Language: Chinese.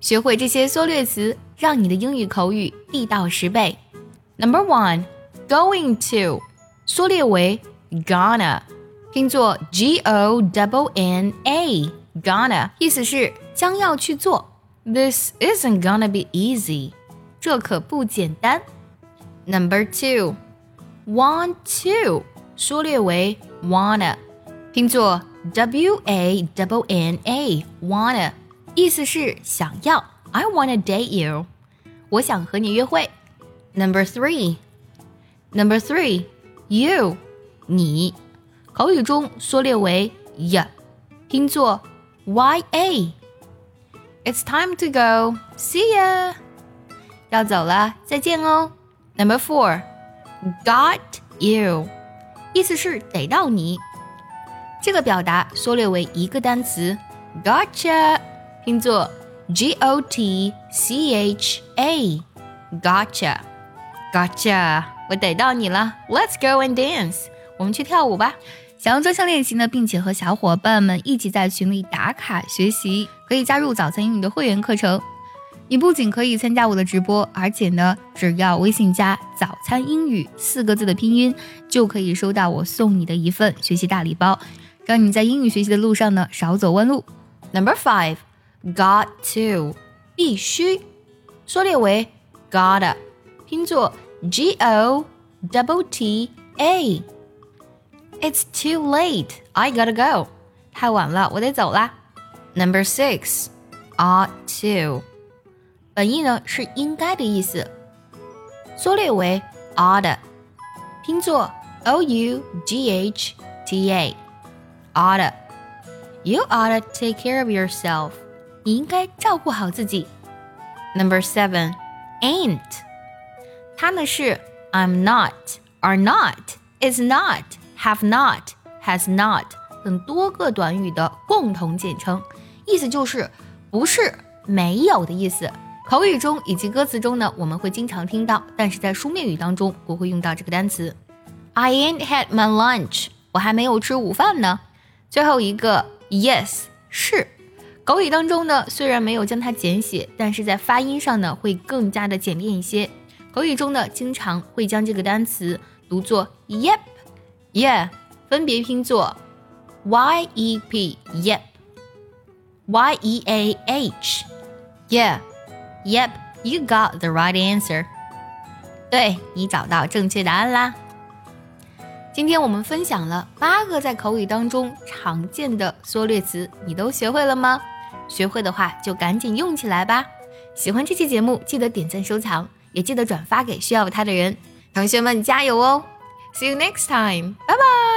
学会这些缩略词，让你的英语口语地道十倍。Number one, going to，缩略为 gonna，拼作 g o double n a，gonna，意思是将要去做。This isn't gonna be easy，这可不简单。Number two, want to，缩略为 wanna，拼作 w a double n a，wanna。 意思是想要，I wanna date you，我想和你约会。Number three，Number three，you，你，口语中缩略为 y，拼作 y a。It's time to go，see ya，要走了，再见哦。Number four，got you，意思是逮到你。这个表达缩略为一个单词，gotcha。 拼作 G O T C H A，Gotcha，Gotcha，我逮到你了，Let's go and dance，我们去跳舞吧。想要专项练习呢，并且和小伙伴们一起在群里打卡学习，可以加入早餐英语的会员课程。你不仅可以参加我的直播，而且呢，只要微信加“早餐英语”四个字的拼音，就可以收到我送你的一份学习大礼包，让你在英语学习的路上呢少走弯路。Number five。Got to 必须，缩略为 gotta，拼作 G O double T A。It's too late, I gotta go。太晚了，我得走啦。Number six, ought to，本意呢是应该的意思，缩略为 ought，拼作 O U G H T A。ought。You ought to take care of yourself. 你应该照顾好自己。Number seven, ain't，它呢是 I'm not, are not, is not, have not, has not 等多个短语的共同简称，意思就是不是没有的意思。口语中以及歌词中呢，我们会经常听到，但是在书面语当中不会用到这个单词。I ain't had my lunch，我还没有吃午饭呢。最后一个 yes 是。口语当中呢，虽然没有将它简写，但是在发音上呢会更加的简便一些。口语中呢，经常会将这个单词读作 yep，yeah，分别拼作 y e p yep，y e a h，yeah，yep，you got the right answer，对你找到正确答案啦。今天我们分享了八个在口语当中常见的缩略词，你都学会了吗？学会的话就赶紧用起来吧！喜欢这期节目，记得点赞收藏，也记得转发给需要它的人。同学们加油哦！See you next time，拜拜。